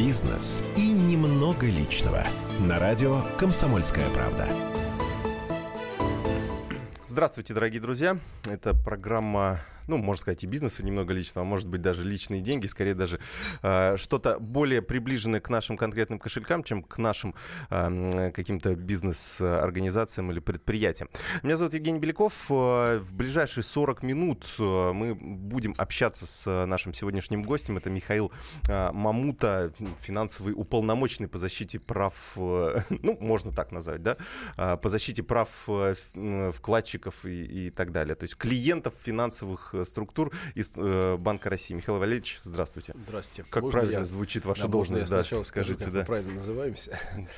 бизнес и немного личного. На радио «Комсомольская правда». Здравствуйте, дорогие друзья. Это программа ну, можно сказать, и бизнеса немного личного, а может быть, даже личные деньги, скорее даже э, что-то более приближенное к нашим конкретным кошелькам, чем к нашим э, каким-то бизнес-организациям или предприятиям. Меня зовут Евгений Беляков. В ближайшие 40 минут мы будем общаться с нашим сегодняшним гостем. Это Михаил э, Мамута, финансовый уполномоченный по защите прав, э, ну, можно так назвать, да, э, по защите прав вкладчиков и, и так далее. То есть клиентов финансовых структур из э, Банка России. Михаил Валерьевич, здравствуйте. Здравствуйте. Как Можно правильно я... звучит ваша да, должность? Да, сначала скажите, скажу, да. мы правильно называемся.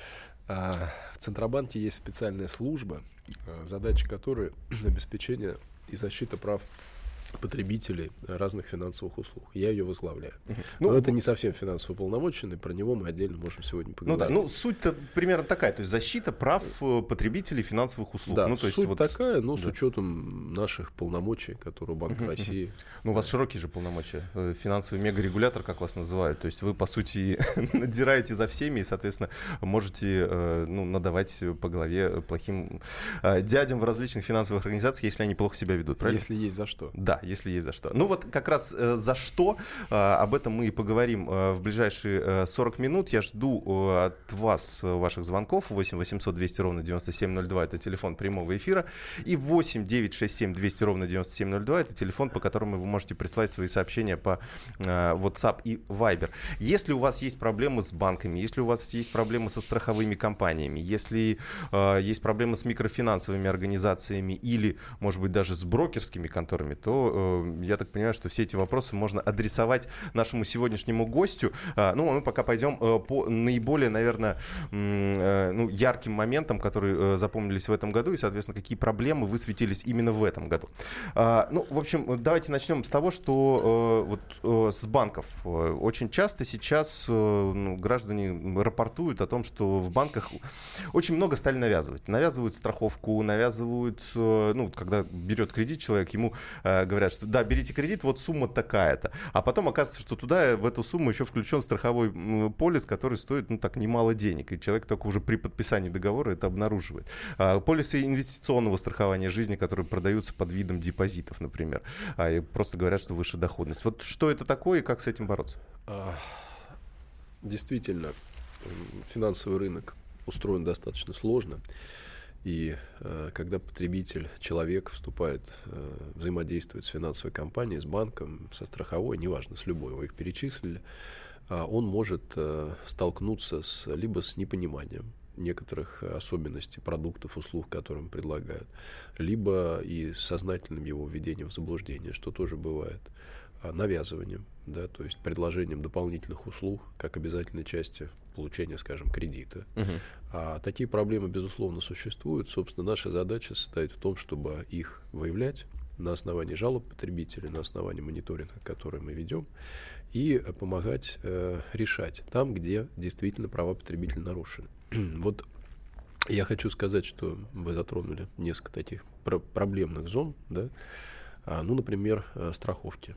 А, в Центробанке есть специальная служба, э, задача которой обеспечение и защита прав потребителей разных финансовых услуг. Я ее возглавляю. Ну, Но это не совсем финансово уполномоченный, про него мы отдельно можем сегодня поговорить. Ну да, ну суть-то примерно такая, то есть защита прав э, потребителей финансовых услуг. Да, ну, то суть есть вот... такая, но да. с учетом наших полномочий, которые у Банка России. Ну у вас широкие же полномочия, э, финансовый мегарегулятор, как вас называют, то есть вы по сути надираете за всеми и, соответственно, можете э, ну, надавать по голове плохим дядям в различных финансовых организациях, если они плохо себя ведут, правильно? Если есть за что. Да, если есть за что. Ну вот как раз э, за что, э, об этом мы и поговорим э, в ближайшие э, 40 минут. Я жду от вас ваших звонков. 8 800 200 ровно 9702 это телефон прямого эфира. И 8 967 200 ровно 9702 это телефон, по которому вы можете прислать свои сообщения по WhatsApp и Viber. Если у вас есть проблемы с банками, если у вас есть проблемы со страховыми компаниями, если есть проблемы с микрофинансовыми организациями или, может быть, даже с брокерскими конторами, то Э, я так понимаю, что все эти вопросы можно адресовать нашему сегодняшнему гостю. А, ну, мы пока пойдем э, по наиболее, наверное, э, ну, ярким моментам, которые запомнились в этом году, и, соответственно, какие проблемы высветились именно в этом году. А, ну, в общем, давайте начнем с того, что вот с банков. Очень часто сейчас ну, граждане рапортуют о том, что в банках очень много стали навязывать. Навязывают страховку, навязывают, ну, когда берет кредит человек, ему говорят, говорят, что да, берите кредит, вот сумма такая-то. А потом оказывается, что туда в эту сумму еще включен страховой полис, который стоит, ну так, немало денег. И человек только уже при подписании договора это обнаруживает. А, полисы инвестиционного страхования жизни, которые продаются под видом депозитов, например. А, и просто говорят, что выше доходность. Вот что это такое и как с этим бороться? А, действительно, финансовый рынок устроен достаточно сложно. И э, когда потребитель, человек вступает, э, взаимодействует с финансовой компанией, с банком, со страховой, неважно, с любой, вы их перечислили, э, он может э, столкнуться с, либо с непониманием некоторых особенностей продуктов, услуг, которые предлагают, либо и сознательным его введением в заблуждение, что тоже бывает, а навязыванием, да, то есть предложением дополнительных услуг как обязательной части получения, скажем, кредита. Угу. А такие проблемы, безусловно, существуют. Собственно, наша задача состоит в том, чтобы их выявлять на основании жалоб потребителей, на основании мониторинга, который мы ведем, и помогать э, решать там, где действительно права потребителя нарушены. вот я хочу сказать, что вы затронули несколько таких про- проблемных зон, да, а, ну, например, э, страховки.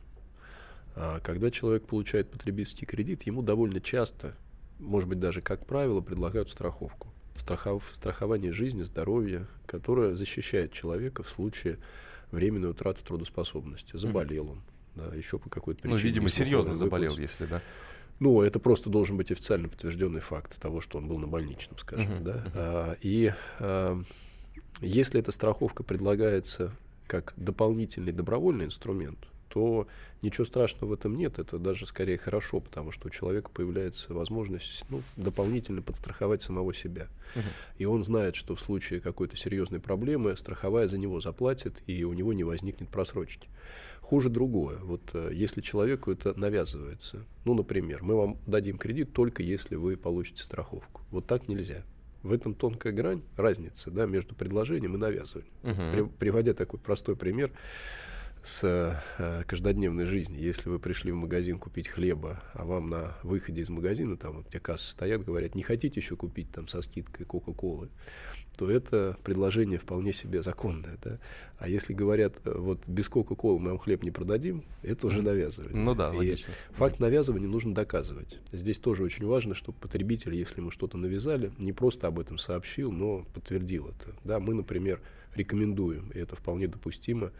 А, когда человек получает потребительский кредит, ему довольно часто может быть, даже как правило, предлагают страховку. Страхов, страхование жизни, здоровья, которое защищает человека в случае временной утраты трудоспособности. Заболел он, да, еще по какой-то причине. Ну, видимо, серьезно заболел, если, да? Ну, это просто должен быть официально подтвержденный факт того, что он был на больничном, скажем, uh-huh. да. А, и а, если эта страховка предлагается как дополнительный добровольный инструмент, то ничего страшного в этом нет. Это даже скорее хорошо, потому что у человека появляется возможность ну, дополнительно подстраховать самого себя. Угу. И он знает, что в случае какой-то серьезной проблемы страховая за него заплатит, и у него не возникнет просрочки. Хуже другое. Вот э, если человеку это навязывается, ну, например, мы вам дадим кредит только если вы получите страховку. Вот так нельзя. В этом тонкая грань, разница да, между предложением и навязыванием. Угу. При, приводя такой простой пример, с э, каждодневной жизни. Если вы пришли в магазин купить хлеба, а вам на выходе из магазина, там вот те кассы стоят, говорят, не хотите еще купить там со скидкой Кока-Колы, то это предложение вполне себе законное. Да? А если говорят, э, вот без Кока-Колы мы вам хлеб не продадим, это уже навязывание. Ну да, логично. И факт навязывания нужно доказывать. Здесь тоже очень важно, чтобы потребитель, если ему что-то навязали, не просто об этом сообщил, но подтвердил это. Да, мы, например, рекомендуем, и это вполне допустимо,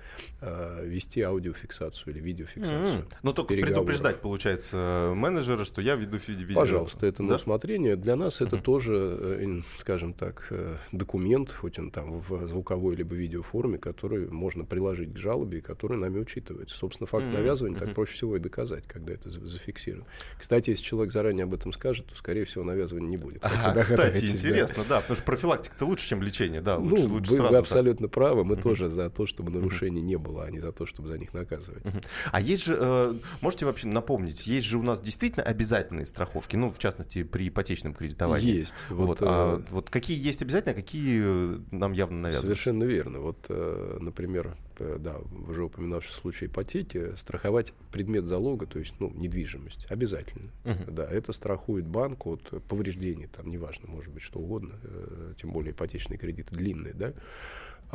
э, вести аудиофиксацию или видеофиксацию. Mm-hmm. Но только предупреждать, получается, менеджера, что я веду видео. Пожалуйста, это да? на усмотрение. Для нас это mm-hmm. тоже, э, скажем так, э, документ, хоть он там в звуковой либо видеоформе, который можно приложить к жалобе, и который нами учитывается. Собственно, факт mm-hmm. навязывания mm-hmm. так проще всего и доказать, когда это зафиксировано. Кстати, если человек заранее об этом скажет, то, скорее всего, навязывания не будет. А, кстати, интересно, да. да, потому что профилактика-то лучше, чем лечение, да, лучше, ну, лучше вы, сразу. Вы абсолютно абсолютно правы. Мы uh-huh. тоже за то, чтобы нарушений uh-huh. не было, а не за то, чтобы за них наказывать. Uh-huh. А есть же, э, можете вообще напомнить, есть же у нас действительно обязательные страховки, ну, в частности, при ипотечном кредитовании? Есть. Вот, вот, а, э, вот какие есть обязательно, а какие нам явно навязывают? Совершенно верно. Вот, э, например, э, да, уже упоминавший случай ипотеки, страховать предмет залога, то есть, ну, недвижимость, обязательно. Uh-huh. Да, это страхует банк от повреждений, там, неважно, может быть, что угодно, э, тем более ипотечные кредиты длинные, да.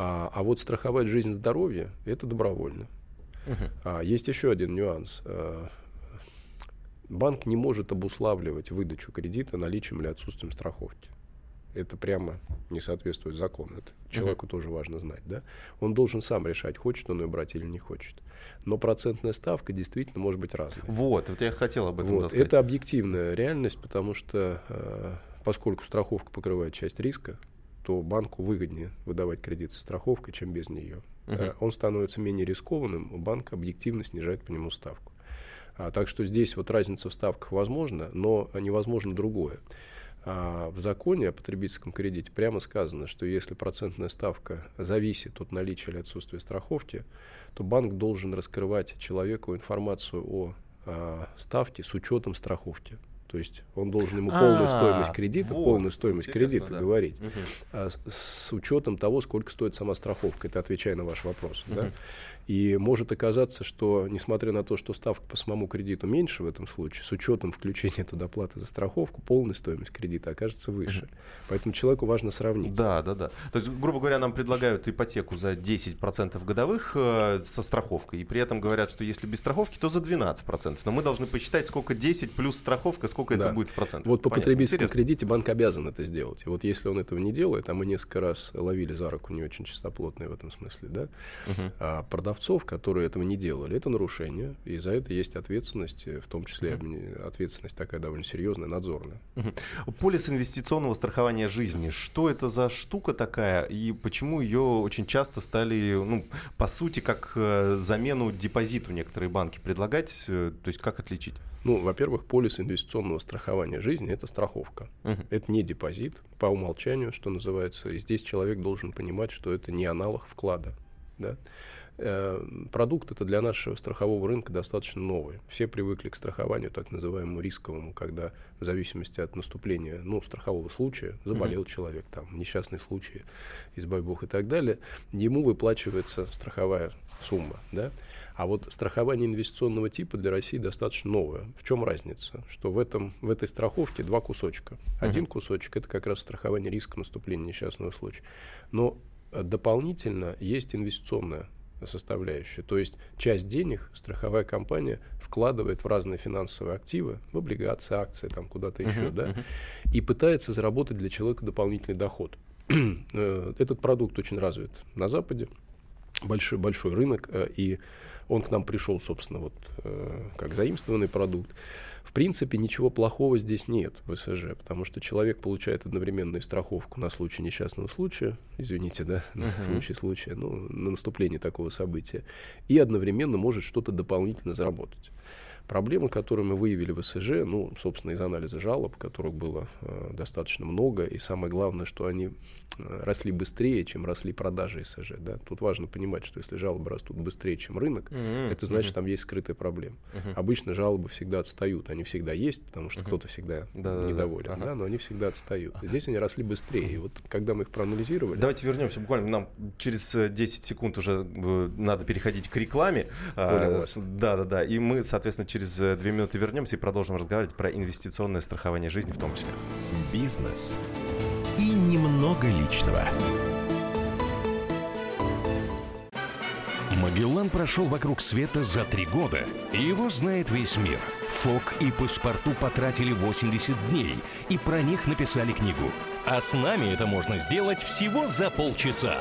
А, а вот страховать жизнь здоровье – это добровольно. Uh-huh. А, есть еще один нюанс. А, банк не может обуславливать выдачу кредита наличием или отсутствием страховки. Это прямо не соответствует закону. Это человеку uh-huh. тоже важно знать. Да? Он должен сам решать, хочет он ее брать или не хочет. Но процентная ставка действительно может быть разной. Вот, вот я хотел об этом вот. Это объективная реальность, потому что э, поскольку страховка покрывает часть риска, то банку выгоднее выдавать кредит со страховкой, чем без нее. Uh-huh. Он становится менее рискованным, банк объективно снижает по нему ставку. А, так что здесь вот разница в ставках возможна, но невозможно другое. А, в законе о потребительском кредите прямо сказано, что если процентная ставка зависит от наличия или отсутствия страховки, то банк должен раскрывать человеку информацию о а, ставке с учетом страховки. То есть он должен ему полную а, стоимость кредита, вот, полную стоимость кредита да. говорить, угу. а, с, с учетом того, сколько стоит сама страховка. Это отвечая на ваш вопрос. Угу. Да? И может оказаться, что несмотря на то, что ставка по самому кредиту меньше в этом случае, с учетом включения туда платы за страховку, полная стоимость кредита окажется выше. Поэтому человеку важно сравнить. Да, да, да. То есть, грубо говоря, нам предлагают ипотеку за 10% годовых э, со страховкой. И при этом говорят, что если без страховки, то за 12%. Но мы должны посчитать, сколько 10 плюс страховка, сколько да. это будет в процентах. Вот по Понятно. потребительскому Интересно. кредите банк обязан это сделать. И вот если он этого не делает, а мы несколько раз ловили за руку не очень чистоплотные в этом смысле, да, угу. а продавцов, которые этого не делали, это нарушение, и за это есть ответственность, в том числе угу. ответственность такая довольно серьезная, надзорная. Угу. Полис инвестиционного страхования жизни, что это за штука такая, и почему ее очень часто стали, ну, по сути, как э, замену депозиту некоторые банки предлагать, э, то есть как отличить? Ну, во-первых, полис инвестиционного страхования жизни – это страховка. Uh-huh. Это не депозит по умолчанию, что называется. И здесь человек должен понимать, что это не аналог вклада. Да? Э, продукт это для нашего страхового рынка достаточно новый. Все привыкли к страхованию, так называемому рисковому, когда в зависимости от наступления ну, страхового случая, заболел uh-huh. человек, там, несчастный случай, избавь бог и так далее, ему выплачивается страховая сумма. Да? А вот страхование инвестиционного типа для России достаточно новое. В чем разница? Что в, этом, в этой страховке два кусочка. Один uh-huh. кусочек это как раз страхование риска наступления несчастного случая. Но э, дополнительно есть инвестиционная составляющая. То есть часть денег страховая компания вкладывает в разные финансовые активы, в облигации, акции, там куда-то еще, uh-huh, да, uh-huh. и пытается заработать для человека дополнительный доход. Э, этот продукт очень развит на Западе, большой, большой рынок, э, и он к нам пришел, собственно, вот э, как заимствованный продукт. В принципе, ничего плохого здесь нет в СЖ, потому что человек получает одновременно и страховку на случай несчастного случая, извините, да, на uh-huh. случай случая, ну, на наступление такого события, и одновременно может что-то дополнительно заработать. Проблемы, которые мы выявили в СЖ, ну, собственно, из анализа жалоб, которых было э, достаточно много, и самое главное, что они э, росли быстрее, чем росли продажи СЖ. Да? Тут важно понимать, что если жалобы растут быстрее, чем рынок, mm-hmm. это значит, mm-hmm. там есть скрытая проблема. Mm-hmm. Обычно жалобы всегда отстают, они всегда есть, потому что mm-hmm. кто-то всегда да, недоволен, да, да. Но они всегда отстают. Здесь они росли быстрее. И вот когда мы их проанализировали... Давайте вернемся буквально, нам через 10 секунд уже э, надо переходить к рекламе. А, да, да, да. И мы, соответственно, через э, две минуты вернемся и продолжим разговаривать про инвестиционное страхование жизни в том числе. Бизнес и немного личного. Магеллан прошел вокруг света за три года, и его знает весь мир. Фок и паспорту потратили 80 дней, и про них написали книгу. А с нами это можно сделать всего за полчаса.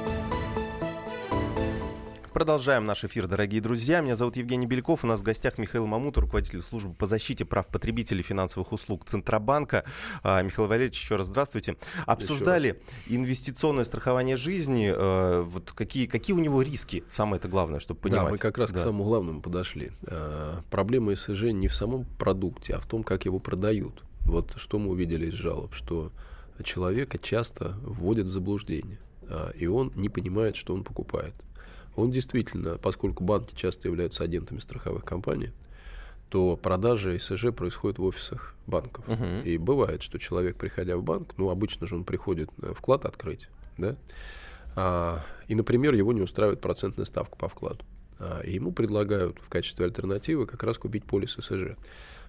Продолжаем наш эфир, дорогие друзья. Меня зовут Евгений Беляков. У нас в гостях Михаил Мамут, руководитель службы по защите прав потребителей финансовых услуг Центробанка. А, Михаил Валерьевич, еще раз здравствуйте. Обсуждали раз. инвестиционное страхование жизни. А, вот какие, какие у него риски? Самое это главное, чтобы понимать. Да, мы как раз да. к самому главному подошли. А, проблема СЖ не в самом продукте, а в том, как его продают. Вот что мы увидели из жалоб, что человека часто вводят в заблуждение, и он не понимает, что он покупает. Он действительно, поскольку банки часто являются агентами страховых компаний, то продажи СЖ происходят в офисах банков. Uh-huh. И бывает, что человек, приходя в банк, ну, обычно же он приходит вклад открыть, да, а, и, например, его не устраивает процентная ставка по вкладу. А, и ему предлагают в качестве альтернативы как раз купить полис СЖ.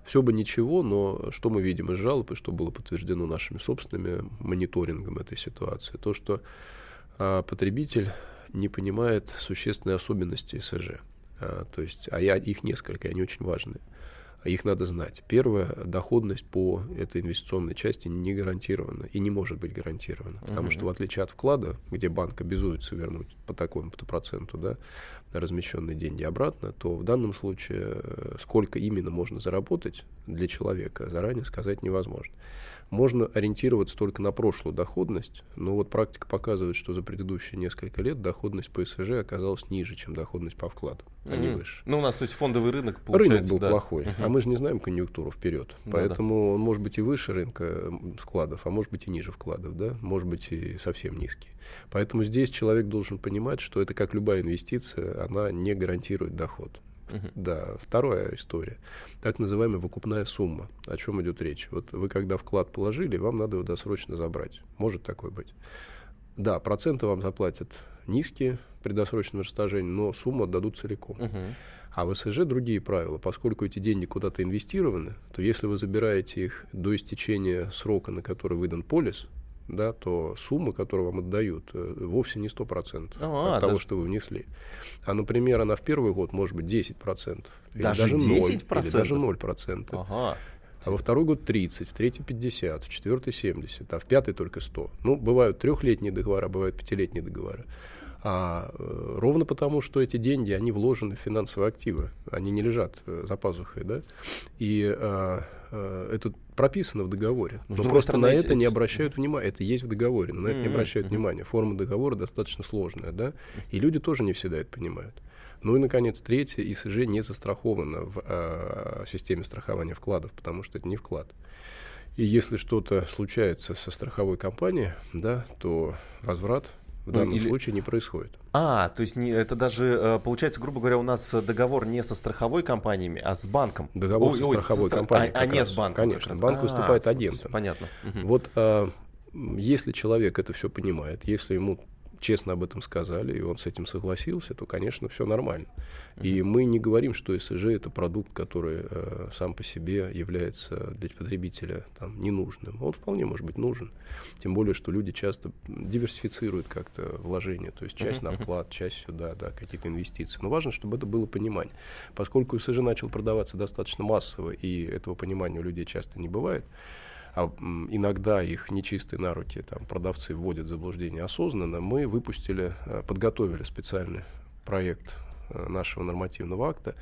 Все бы ничего, но что мы видим из жалоб, и что было подтверждено нашими собственными мониторингом этой ситуации, то, что а, потребитель не понимает существенные особенности СЖ. А, то есть, а я, их несколько, они очень важные. Их надо знать. Первое, доходность по этой инвестиционной части не гарантирована и не может быть гарантирована. Потому uh-huh. что в отличие от вклада, где банк обязуется вернуть по такому-то проценту да, размещенные деньги обратно, то в данном случае э, сколько именно можно заработать для человека, заранее сказать невозможно можно ориентироваться только на прошлую доходность, но вот практика показывает, что за предыдущие несколько лет доходность по СЖ оказалась ниже, чем доходность по вкладу, mm-hmm. а не выше. Ну, у нас, то есть, фондовый рынок, получается, Рынок был да. плохой, uh-huh. а мы же не знаем конъюнктуру вперед, поэтому да. он может быть и выше рынка вкладов, а может быть и ниже вкладов, да, может быть и совсем низкий. Поэтому здесь человек должен понимать, что это как любая инвестиция, она не гарантирует доход. Uh-huh. Да, вторая история. Так называемая выкупная сумма. О чем идет речь? Вот вы когда вклад положили, вам надо его досрочно забрать. Может такое быть. Да, проценты вам заплатят низкие при досрочном растяжении, но сумму отдадут целиком. Uh-huh. А в СЖ другие правила. Поскольку эти деньги куда-то инвестированы, то если вы забираете их до истечения срока, на который выдан полис, да, то сумма, которую вам отдают, э, вовсе не 100% а, от того, что вы внесли. А, например, она в первый год может быть 10%. Или даже, даже 0%? Или даже 0%. Ага. А во второй год 30, в третий 50, в четвертый 70, а в пятый только 100. Ну, бывают трехлетние договора, бывают пятилетние договоры. А э, ровно потому, что эти деньги, они вложены в финансовые активы, они не лежат э, за пазухой, да, и э, э, это прописано в договоре. Но, но просто стороны, на это эти... не обращают внимания. Это есть в договоре, но на это не обращают внимания. Форма договора достаточно сложная, да, и люди тоже не всегда это понимают. Ну и, наконец, третье, ИСЖ не застраховано в э, системе страхования вкладов, потому что это не вклад. И если что-то случается со страховой компанией, да, то возврат в ну, данном или... случае не происходит. А, то есть не, это даже, э, получается, грубо говоря, у нас договор не со страховой компаниями, а с банком. Договор ой, со страховой ой, компанией. А, а не с банком. Конечно, банк а, выступает агентом. Понятно. Вот а, если человек это все понимает, если ему честно об этом сказали, и он с этим согласился, то, конечно, все нормально. И мы не говорим, что СЖ это продукт, который э, сам по себе является для потребителя там, ненужным. Он вполне может быть нужен. Тем более, что люди часто диверсифицируют как-то вложения, то есть часть на вклад, часть сюда, да, какие-то инвестиции. Но важно, чтобы это было понимание. Поскольку СЖ начал продаваться достаточно массово, и этого понимания у людей часто не бывает, а иногда их нечистые на руки там, продавцы вводят в заблуждение осознанно, мы выпустили, э, подготовили специальный проект нашего нормативного акта,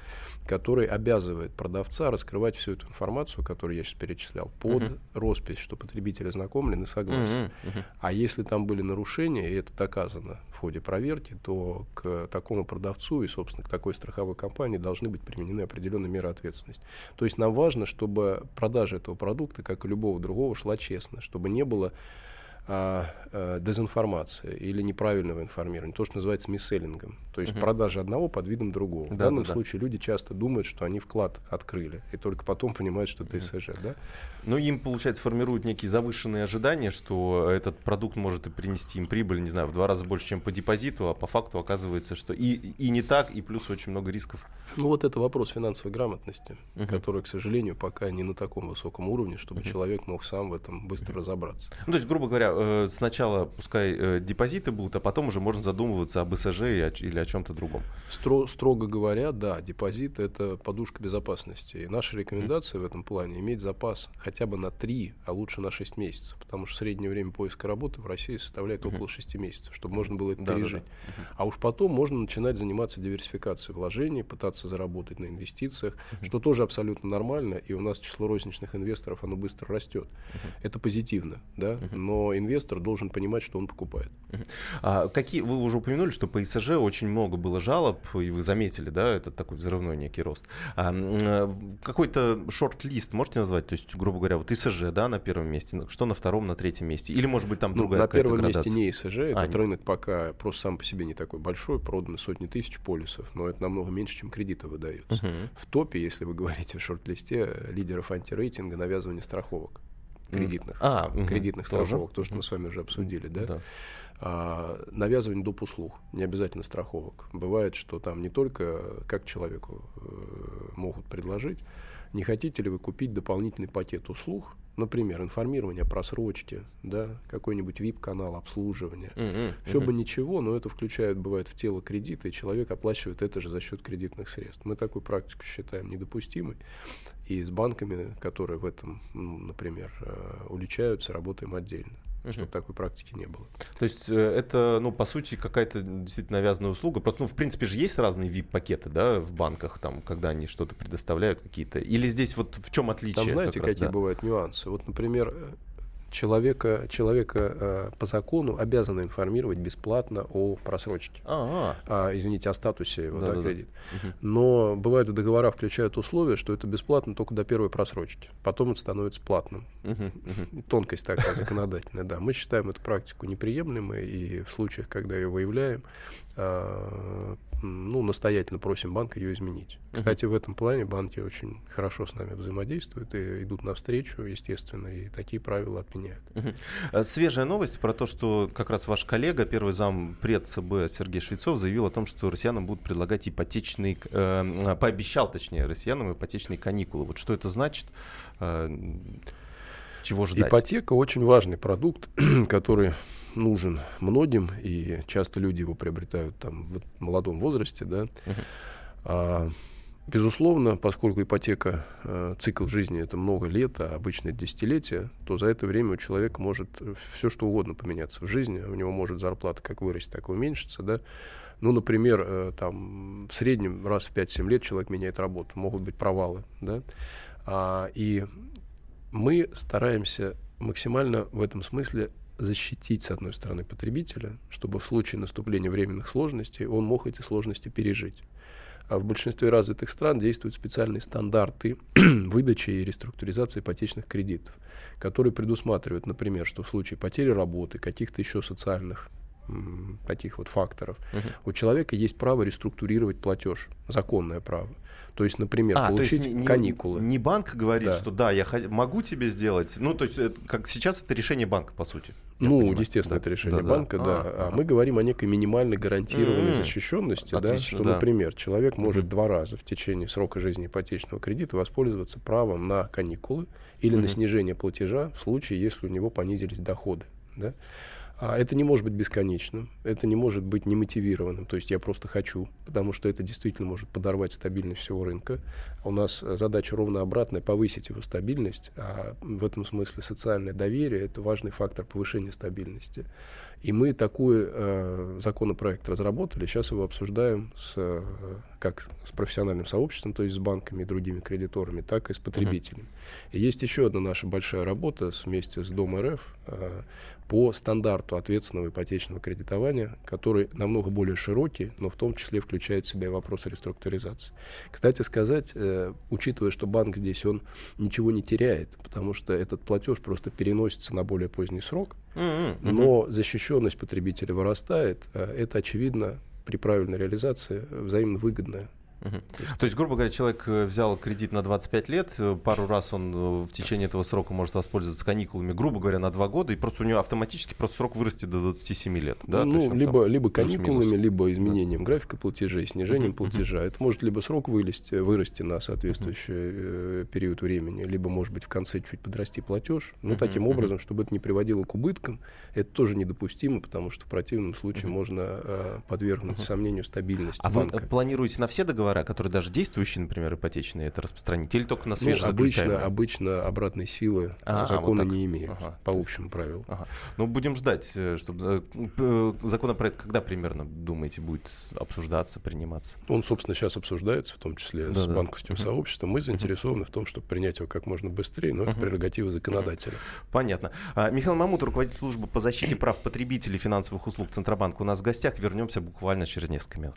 который обязывает продавца раскрывать всю эту информацию, которую я сейчас перечислял, под uh-huh. роспись, что потребитель ознакомлен и согласен. Uh-huh. Uh-huh. А если там были нарушения, и это доказано в ходе проверки, то к такому продавцу и, собственно, к такой страховой компании должны быть применены определенные меры ответственности. То есть нам важно, чтобы продажа этого продукта, как и любого другого, шла честно, чтобы не было а, а, дезинформации или неправильного информирования, то, что называется мисселлингом, то есть uh-huh. продажа одного под видом другого. Да, в данном да, случае да. люди часто думают, что они вклад открыли, и только потом понимают, что это. СЖ. Да? Ну, им, получается, формируют некие завышенные ожидания, что этот продукт может и принести им прибыль, не знаю, в два раза больше, чем по депозиту, а по факту оказывается, что и, и не так, и плюс очень много рисков. Ну, вот это вопрос финансовой грамотности, uh-huh. который, к сожалению, пока не на таком высоком уровне, чтобы uh-huh. человек мог сам в этом быстро разобраться. Ну, то есть, грубо говоря, э, сначала пускай э, депозиты будут, а потом уже можно задумываться об СЖ или о чем-то другом. Стро, строго говоря, да, депозит это подушка безопасности. И наша рекомендация mm-hmm. в этом плане иметь запас хотя бы на 3, а лучше на 6 месяцев, потому что среднее время поиска работы в России составляет mm-hmm. около 6 месяцев, чтобы можно было это да, пережить. Да, да. Mm-hmm. А уж потом можно начинать заниматься диверсификацией вложений, пытаться заработать на инвестициях, mm-hmm. что тоже абсолютно нормально, и у нас число розничных инвесторов оно быстро растет. Mm-hmm. Это позитивно, да, mm-hmm. но инвестор должен понимать, что он покупает. А какие, вы уже упомянули, что по ИСЖ очень много было жалоб, и вы заметили, да, это такой взрывной некий рост. А, э, какой-то шорт-лист можете назвать? То есть, грубо говоря, вот ИСЖ, да, на первом месте, что на втором, на третьем месте? Или, может быть, там ну, другая На первом градация? месте не ИСЖ, этот а, рынок пока просто сам по себе не такой большой, проданы сотни тысяч полисов, но это намного меньше, чем кредиты выдаются. Угу. В топе, если вы говорите в шорт-листе, лидеров антирейтинга навязывание страховок кредитных, а, угу, кредитных страховок, то, что мы с вами уже обсудили, да? да. А, навязывание доп. услуг, не обязательно страховок. Бывает, что там не только как человеку э, могут предложить, не хотите ли вы купить дополнительный пакет услуг, например, информирование о просрочке, да, какой-нибудь VIP-канал обслуживания. Uh-huh, Все uh-huh. бы ничего, но это включает, бывает, в тело кредита, и человек оплачивает это же за счет кредитных средств. Мы такую практику считаем недопустимой. И с банками, которые в этом, ну, например, э, уличаются, работаем отдельно угу. чтобы такой практики не было. То есть э, это, ну, по сути, какая-то действительно навязанная услуга. Просто, ну, в принципе же есть разные VIP-пакеты, да, в банках, там, когда они что-то предоставляют какие-то. Или здесь вот в чем отличие? Там знаете, как какие раз, да? бывают нюансы? Вот, например, э, человека, человека э, по закону обязаны информировать бесплатно о просрочке. А, извините, о статусе его да, да, кредита. Да. Но бывают и договора включают условия, что это бесплатно только до первой просрочки. Потом это становится платным. Угу, угу. Тонкость такая законодательная, да. Мы считаем эту практику неприемлемой, и в случаях, когда ее выявляем, э, ну, настоятельно просим банк ее изменить. Кстати, в этом плане банки очень хорошо с нами взаимодействуют и идут навстречу, естественно, и такие правила отменяют. Э, свежая новость про то, что как раз ваш коллега, первый зам пред ЦБ Сергей Швецов, заявил о том, что россиянам будут предлагать ипотечные, э, пообещал, точнее, россиянам ипотечные каникулы. Вот что это значит? Э, чего ждать? Ипотека очень важный продукт, который нужен многим, и часто люди его приобретают там в молодом возрасте, да. Uh-huh. А, безусловно, поскольку ипотека, э, цикл жизни это много лет, а обычно десятилетия, то за это время у человека может все что угодно поменяться в жизни, у него может зарплата как вырасти, так и уменьшиться, да. Ну, например, э, там в среднем раз в 5-7 лет человек меняет работу, могут быть провалы, да. А, и мы стараемся максимально в этом смысле защитить, с одной стороны, потребителя, чтобы в случае наступления временных сложностей он мог эти сложности пережить. А в большинстве развитых стран действуют специальные стандарты выдачи и реструктуризации ипотечных кредитов, которые предусматривают, например, что в случае потери работы, каких-то еще социальных таких вот факторов. У человека есть право реструктурировать платеж, законное право. То есть, например, а, получить есть не, каникулы. Не банк говорит, да. что да, я могу тебе сделать. Ну, то есть, это, как сейчас это решение банка, по сути. Ну, понимаю. естественно, да. это решение да, банка, да. да. А, а мы говорим о некой минимальной гарантированной mm-hmm. защищенности, Отлично, да, что, да. например, человек может mm-hmm. два раза в течение срока жизни ипотечного кредита воспользоваться правом на каникулы или mm-hmm. на снижение платежа в случае, если у него понизились доходы. Да? А это не может быть бесконечным, это не может быть немотивированным. То есть я просто хочу, потому что это действительно может подорвать стабильность всего рынка. А у нас задача ровно обратная, повысить его стабильность. А в этом смысле социальное доверие – это важный фактор повышения стабильности. И мы такой э, законопроект разработали, сейчас его обсуждаем с, э, как с профессиональным сообществом, то есть с банками и другими кредиторами, так и с потребителями. И есть еще одна наша большая работа вместе с Дом РФ э, по стандарту ответственного ипотечного кредитования, который намного более широкий, но в том числе включает в себя и вопросы реструктуризации. Кстати сказать, э, учитывая, что банк здесь, он ничего не теряет, потому что этот платеж просто переносится на более поздний срок, mm-hmm. но защищенность потребителя вырастает, э, это, очевидно, при правильной реализации взаимно выгодное Угу. То, есть, То есть, грубо говоря, человек э, взял кредит на 25 лет, э, пару раз он э, в течение этого срока может воспользоваться каникулами, грубо говоря, на 2 года, и просто у него автоматически просто срок вырастет до 27 лет. Да? Ну, либо, либо каникулами, либо изменением да. графика платежей, снижением угу. платежа. Это может либо срок вылезти, вырасти на соответствующий э, период времени, либо, может быть, в конце чуть подрасти платеж. Но угу. таким образом, чтобы это не приводило к убыткам, это тоже недопустимо, потому что в противном случае угу. можно э, подвергнуть угу. сомнению стабильность а банка. вы планируете на все договоры договора, которые даже действующие, например, ипотечные, это распространить, или только на ну, обычно, обычно обратной силы а, закона вот не имеют, ага. по общему правилу. Ага. Ну, будем ждать, э, чтобы э, законопроект когда примерно, думаете, будет обсуждаться, приниматься? Он, собственно, сейчас обсуждается, в том числе да, с да. банковским uh-huh. сообществом. Мы заинтересованы в том, чтобы принять его как можно быстрее, но uh-huh. это прерогатива законодателя. Понятно. А, Михаил Мамут, руководитель службы по защите прав потребителей финансовых услуг Центробанка у нас в гостях. Вернемся буквально через несколько минут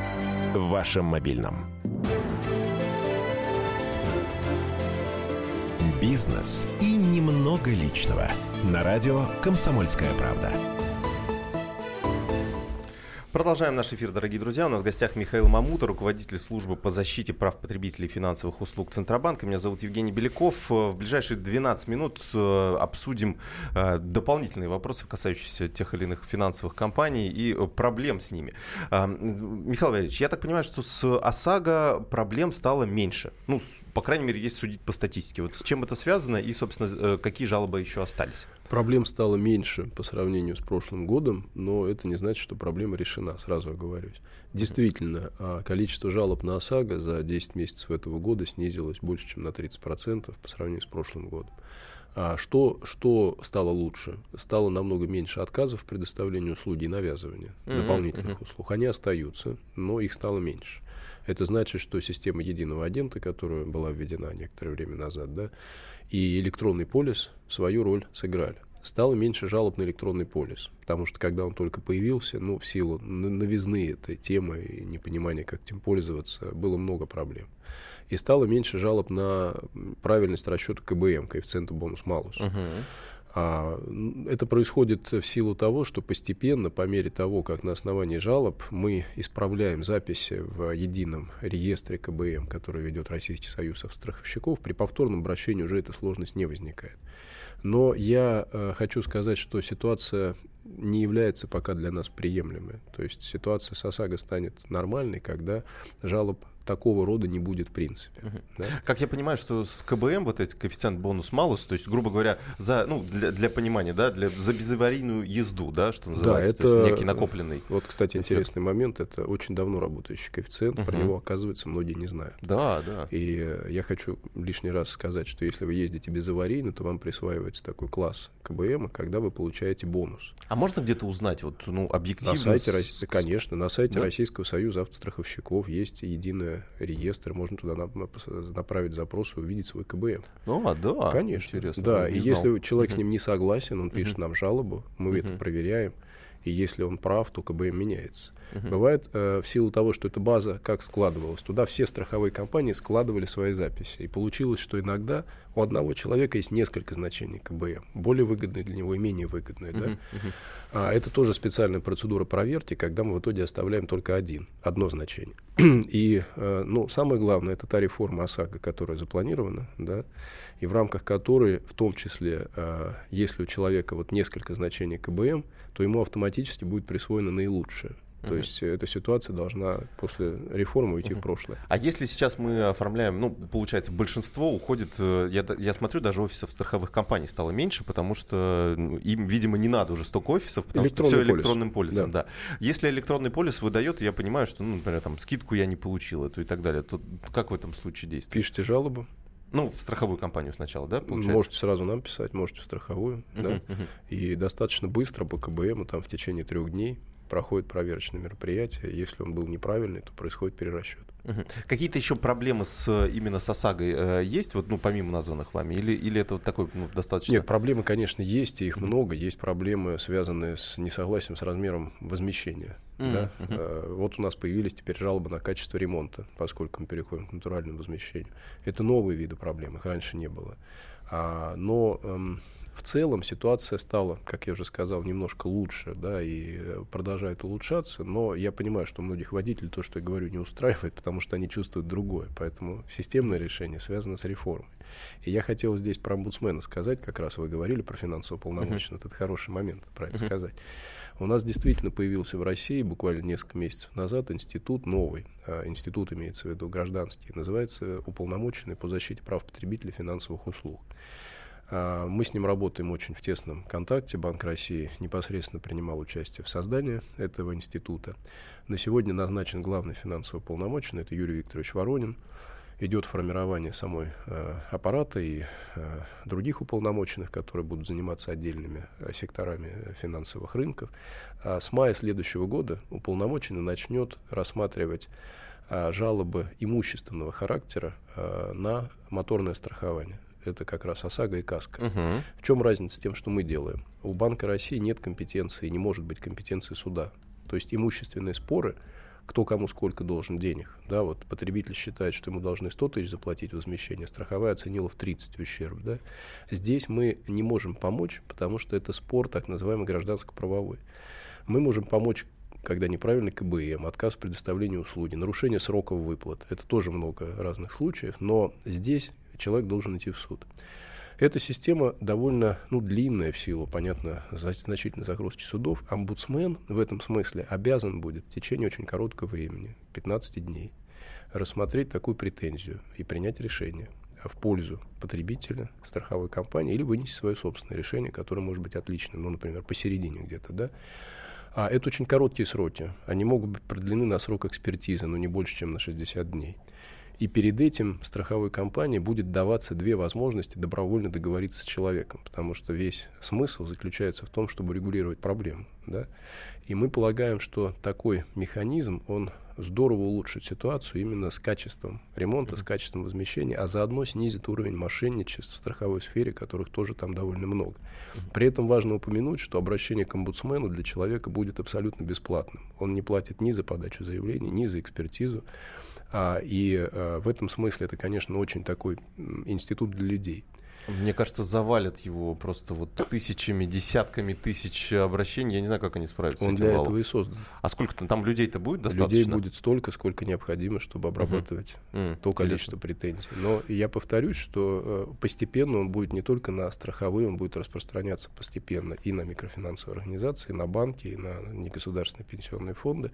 в вашем мобильном. Бизнес и немного личного. На радио «Комсомольская правда». Продолжаем наш эфир, дорогие друзья. У нас в гостях Михаил Мамута, руководитель службы по защите прав потребителей финансовых услуг Центробанка. Меня зовут Евгений Беляков. В ближайшие 12 минут э, обсудим э, дополнительные вопросы, касающиеся тех или иных финансовых компаний и э, проблем с ними. Михаил Валерьевич, я так понимаю, что с ОСАГО проблем стало меньше. Ну, по крайней мере, есть судить по статистике. Вот с чем это связано и, собственно, какие жалобы еще остались? Проблем стало меньше по сравнению с прошлым годом, но это не значит, что проблема решена, сразу оговорюсь. Действительно, а количество жалоб на ОСАГО за 10 месяцев этого года снизилось больше, чем на 30% по сравнению с прошлым годом. А что, что стало лучше? Стало намного меньше отказов в предоставлении услуги и навязывания mm-hmm. дополнительных mm-hmm. услуг. Они остаются, но их стало меньше. Это значит, что система единого агента, которая была введена некоторое время назад, да, и электронный полис свою роль сыграли. Стало меньше жалоб на электронный полис, потому что когда он только появился, ну, в силу новизны этой темы и непонимания, как этим пользоваться, было много проблем. И стало меньше жалоб на правильность расчета КБМ, коэффициента бонус-малус. Uh-huh. А, это происходит в силу того, что постепенно, по мере того, как на основании жалоб мы исправляем записи в едином реестре КБМ, который ведет Российский союз страховщиков, при повторном обращении уже эта сложность не возникает. Но я э, хочу сказать, что ситуация не является пока для нас приемлемой. То есть ситуация с ОСАГО станет нормальной, когда жалоб такого рода не будет в принципе. Мгм. да. Как я понимаю, что с КБМ вот этот коэффициент бонус-малус, то есть, грубо говоря, за, ну, для, для понимания, да, для, за безаварийную езду, да, что называется, то это- есть некий накопленный. Вот, кстати, Эффект. интересный момент. Это очень давно работающий коэффициент. Про Мгм. него, оказывается, многие не знают. Да, да. И э, я хочу лишний раз сказать, что если вы ездите безаварийно, то вам присваивается такой класс КБМ, когда вы получаете бонус. А можно где-то узнать, вот, ну, объективно? На сайте, конечно, на сайте Да? Российского союза автостраховщиков есть реестр, можно туда нап- нап- направить запрос и увидеть свой КБМ. Ну, а, да. конечно. Интересно. Да, не и если человек с ним не согласен, он пишет нам жалобу, мы это проверяем, и если он прав, то КБМ меняется. Мгм. Бывает, э, в силу того, что эта база как складывалась, туда все страховые компании складывали свои записи. И получилось, что иногда у одного человека есть несколько значений КБМ, более выгодные для него и менее выгодные. Да? Мгм, мгм. А это тоже специальная процедура проверки, когда мы в итоге оставляем только один, одно значение. И э, ну, самое главное, это та реформа ОСАГО, которая запланирована, да, и в рамках которой, в том числе, э, если у человека вот несколько значений КБМ, то ему автоматически будет присвоено наилучшее. То есть э, эта ситуация должна после реформы уйти в прошлое. А если сейчас мы оформляем, ну, получается, большинство уходит, э, я, я смотрю, даже офисов страховых компаний стало меньше, потому что ну, им, видимо, не надо уже столько офисов, потому что все полис. электронным полисом, да. Если электронный полис выдает, я понимаю, что, ну, например, там, скидку я не получил, эту и так далее, то как в этом случае действовать? Пишите жалобу, Ну, в страховую компанию сначала, да, получается? можете сразу нам писать, можете в страховую, да. Мгм, мгм. И достаточно быстро по КБМу, там в течение трех дней проходит проверочное мероприятие. Если он был неправильный, то происходит перерасчет. Мгм. Какие-то еще проблемы с именно с ОСАГОй э, есть, вот, ну, помимо названных вами, или, или это вот такой, ну, достаточно... Нет, проблемы, конечно, есть, и их много. Есть проблемы, связанные с несогласием с размером возмещения. Мгм, да. мгм. Э, Вот у нас появились теперь жалобы на качество ремонта, поскольку мы переходим к натуральному возмещению. Это новые виды проблем, их раньше не было. А, но эм, в целом ситуация стала, как я уже сказал, немножко лучше, да, и э, продолжает улучшаться, но я понимаю, что многих водителей то, что я говорю, не устраивает, потому что они чувствуют другое, поэтому системное решение связано с реформой. И я хотел здесь про омбудсмена сказать, как раз вы говорили про финансово полномоченного, это хороший момент про это Мгм. сказать. У нас действительно появился в России буквально несколько месяцев назад институт новый, а, институт имеется в виду гражданский, называется уполномоченный по защите прав потребителей финансовых услуг. А, Мы с ним работаем очень в тесном контакте. Банк России непосредственно принимал участие в создании этого института. На сегодня назначен главный финансово полномоченный, это Юрий Викторович Воронин. Идет формирование самой э, аппарата и э, других уполномоченных, которые будут заниматься отдельными э, секторами финансовых рынков. А с мая следующего года уполномоченный начнет рассматривать жалобы имущественного характера на моторное страхование. Это как раз ОСАГО и КАСКО. Мгм. В чем разница с тем, что мы делаем? У Банка России нет компетенции, не может быть компетенции суда. То есть имущественные споры, кто кому сколько должен денег. Да, вот потребитель считает, что ему должны 100 тысяч заплатить возмещение, страховая оценила в 30 ущерб. Да? Здесь мы не можем помочь, потому что это спор так называемый гражданско-правовой. Мы можем помочь когда неправильный КБМ, отказ в предоставлении услуги, нарушение сроков выплат. Это тоже много разных случаев, но здесь человек должен идти в суд. Эта система довольно ну, длинная в силу, понятно, значительной загрузки судов. Омбудсмен в этом смысле обязан будет в течение очень короткого времени, 15 дней, рассмотреть такую претензию и принять решение в пользу потребителя, страховой компании или вынести свое собственное решение, которое может быть отличным, ну, например, посередине где-то, да. А это очень короткие сроки. Они могут быть продлены на срок экспертизы, но не больше, чем на 60 дней. И перед этим страховой компании будет даваться две возможности добровольно договориться с человеком, потому что весь смысл заключается в том, чтобы регулировать проблему. Да? И мы полагаем, что такой механизм, он здорово улучшит ситуацию именно с качеством ремонта, с качеством возмещения, а заодно снизит уровень мошенничества в страховой сфере, которых тоже там довольно много. При этом важно упомянуть, что обращение к омбудсмену для человека будет абсолютно бесплатным. Он не платит ни за подачу заявлений, ни за экспертизу. А, и а, в этом смысле это, конечно, очень такой институт для людей. Мне кажется, завалят его просто вот тысячами, десятками тысяч обращений. Я не знаю, как они справятся Он с этим для валом. этого и создан. А сколько там, там людей-то будет достаточно? Людей будет столько, сколько необходимо, чтобы обрабатывать М, то интересно. количество претензий. Но я повторюсь, что э, постепенно он будет не только на страховые, он будет распространяться постепенно и на микрофинансовые организации, и на банки, и на негосударственные пенсионные фонды.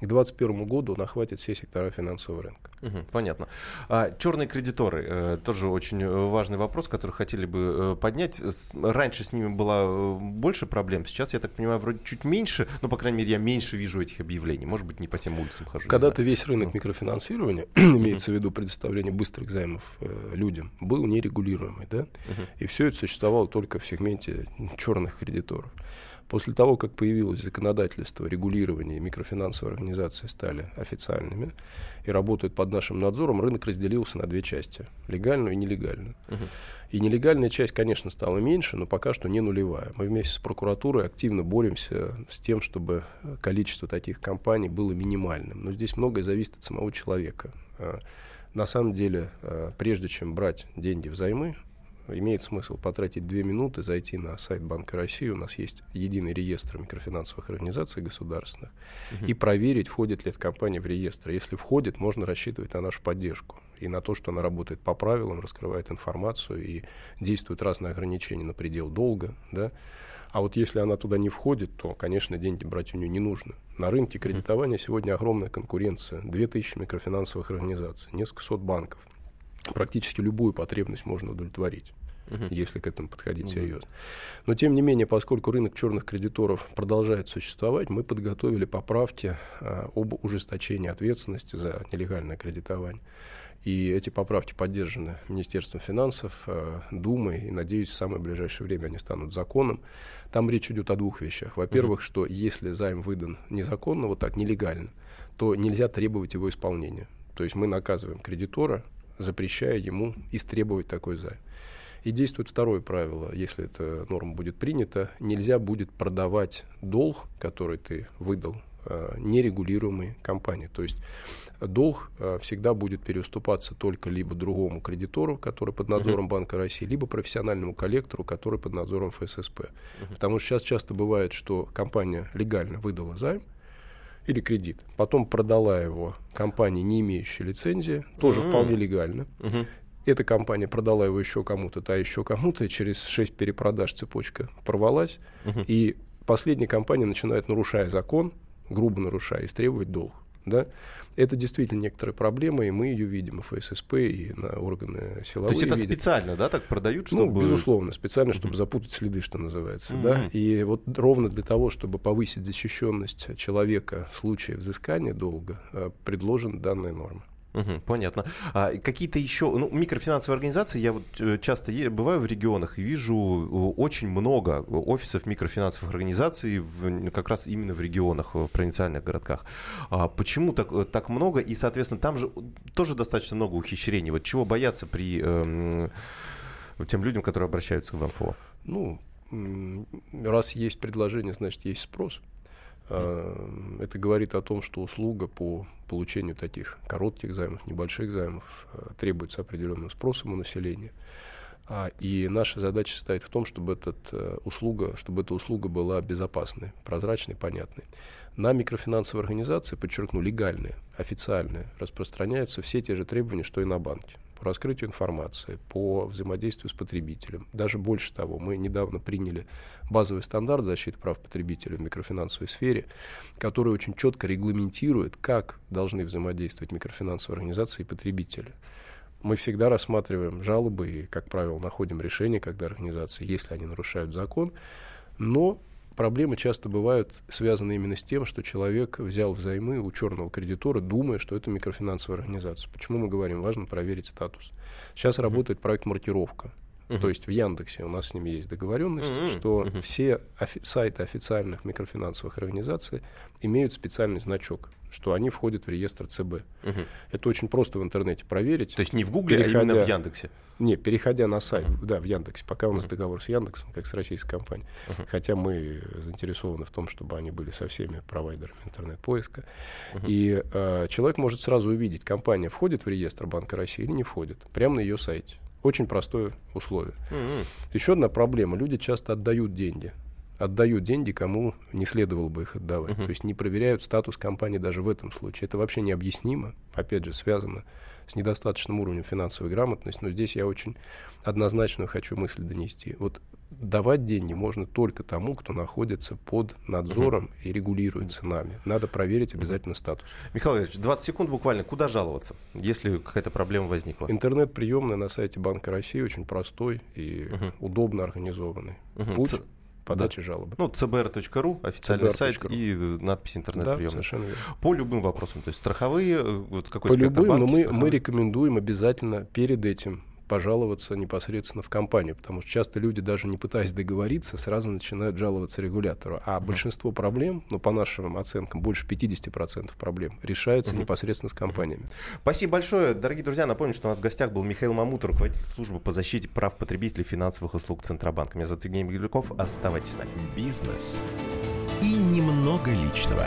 К 2021 году он охватит все сектора финансового рынка. Мгм, понятно. А, черные кредиторы э, тоже очень э, важный вопрос, который хотели бы э, поднять. Раньше с ними было э, больше проблем. Сейчас, я так понимаю, вроде чуть меньше. Ну, по крайней мере, я меньше вижу этих объявлений. Может быть, не по тем улицам хожу. Когда-то весь рынок микрофинансирования, имеется в виду предоставление быстрых займов э, людям, был нерегулируемый, да? И все это существовало только в сегменте черных кредиторов. После того, как появилось законодательство регулирования, и микрофинансовые организации стали официальными и работают под нашим надзором, рынок разделился на две части – легальную и нелегальную. И нелегальная часть, конечно, стала меньше, но пока что не нулевая. Мы вместе с прокуратурой активно боремся с тем, чтобы э, количество таких компаний было минимальным. Но здесь многое зависит от самого человека. А, На самом деле, э, прежде чем брать деньги взаймы, имеет смысл потратить две минуты, зайти на сайт Банка России, у нас есть единый реестр микрофинансовых организаций государственных, и проверить, входит ли эта компания в реестр. Если входит, можно рассчитывать на нашу поддержку и на то, что она работает по правилам, раскрывает информацию и действуют разные ограничения на предел долга, да. А вот если она туда не входит, то, конечно, деньги брать у нее не нужно. На рынке кредитования сегодня огромная конкуренция. Две тысячи микрофинансовых организаций, несколько сот банков. Практически любую потребность можно удовлетворить если к этому подходить серьезно. Но тем не менее, поскольку рынок черных кредиторов продолжает существовать, мы подготовили поправки а, об ужесточении ответственности за нелегальное кредитование. И эти поправки поддержаны Министерством финансов, а, Думой, и, надеюсь, в самое ближайшее время они станут законом. Там речь идет о двух вещах. Во-первых, что если займ выдан незаконно, вот так, нелегально, то нельзя требовать его исполнения. То есть мы наказываем кредитора, запрещая ему истребовать такой займ. И действует второе правило, если эта норма будет принята, нельзя будет продавать долг, который ты выдал, э, нерегулируемой компании. То есть долг э, всегда будет переуступаться только либо другому кредитору, который под надзором Банка России, либо профессиональному коллектору, который под надзором ФССП. Потому что сейчас часто бывает, что компания легально выдала займ, или кредит, потом продала его компании, не имеющей лицензии, тоже вполне легально. Эта компания продала его еще кому-то, та еще кому-то, и через 6 перепродаж цепочка порвалась, и последняя компания начинает, нарушая закон, грубо нарушая, истребовать долг. Да? Это действительно некоторая проблема, и мы ее видим и ФССП, и на органы То силовые есть это видят. специально, да, так продают, Ну, чтобы... безусловно, специально, чтобы запутать следы, что называется. Да? И вот ровно для того, чтобы повысить защищенность человека в случае взыскания долга, э, предложена данная норма. Мгм, понятно. А какие-то еще, ну, микрофинансовые организации, я вот э, часто бываю в регионах и вижу э, очень много офисов микрофинансовых организаций в, как раз именно в регионах, в провинциальных городках. А почему так, э, так много? И, соответственно, там же тоже достаточно много ухищрений. Вот чего бояться при эм, тем людям, которые обращаются в МФО? Ну, раз есть предложение, значит, есть спрос. А, Это говорит о том, что услуга по получению таких коротких займов, небольших займов а, требуется определенным спросом у населения. А, И наша задача состоит в том, чтобы, этот, э, услуга, чтобы эта услуга была безопасной, прозрачной, понятной. На микрофинансовые организации, подчеркну, легальные, официальные, распространяются все те же требования, что и на банки по раскрытию информации, по взаимодействию с потребителем. Даже больше того, мы недавно приняли базовый стандарт защиты прав потребителя в микрофинансовой сфере, который очень четко регламентирует, как должны взаимодействовать микрофинансовые организации и потребители. Мы всегда рассматриваем жалобы и, как правило, находим решение, когда организации, если они нарушают закон, но проблемы часто бывают связаны именно с тем, что человек взял взаймы у черного кредитора, думая, что это микрофинансовая организация. Почему мы говорим, важно проверить статус. Сейчас работает проект «Маркировка». То есть в Яндексе у нас с ними есть договоренность, Мгм. что Мгм. все офи- сайты официальных микрофинансовых организаций имеют специальный значок, что они входят в реестр ЦБ. Мгм. Это очень просто в интернете проверить. То есть не в Гугле, а именно в Переходя- Яндексе. Не, переходя на сайт, да, в Яндексе, пока у нас договор с Яндексом, как с российской компанией, хотя мы заинтересованы в том, чтобы они были со всеми провайдерами интернет-поиска, и э, человек может сразу увидеть, компания входит в реестр Банка России или не входит, прямо на ее сайте. Очень простое условие. Mm-hmm. Еще одна проблема. Люди часто отдают деньги отдают деньги, кому не следовало бы их отдавать. Uh-huh. То есть не проверяют статус компании даже в этом случае. Это вообще необъяснимо. Опять же, связано с недостаточным уровнем финансовой грамотности. Но здесь я очень однозначную хочу мысль донести. Вот давать деньги можно только тому, кто находится под надзором и регулируется нами. Надо проверить обязательно статус. Михаил Ильич, 20 секунд буквально. Куда жаловаться, если какая-то проблема возникла? Интернет-приемная на сайте Банка России очень простой и удобно организованный. Путь подачи да. жалобы. Ну, cbr.ru, официальный CBR. сайт и надпись интернет-приемная. Да, совершенно верно. По любым вопросам, то есть страховые, э, вот какой По любым, но мы, мы рекомендуем обязательно перед этим пожаловаться непосредственно в компанию, потому что часто люди, даже не пытаясь договориться, сразу начинают жаловаться регулятору. А uh-huh. большинство проблем, ну, по нашим оценкам, больше 50% проблем решается uh-huh. непосредственно с компаниями. Спасибо большое. Дорогие друзья, напомню, что у нас в гостях был Михаил Мамут, руководитель службы по защите прав потребителей финансовых услуг Центробанка. Меня зовут Евгений Мигляков. Оставайтесь с нами. Бизнес и немного личного.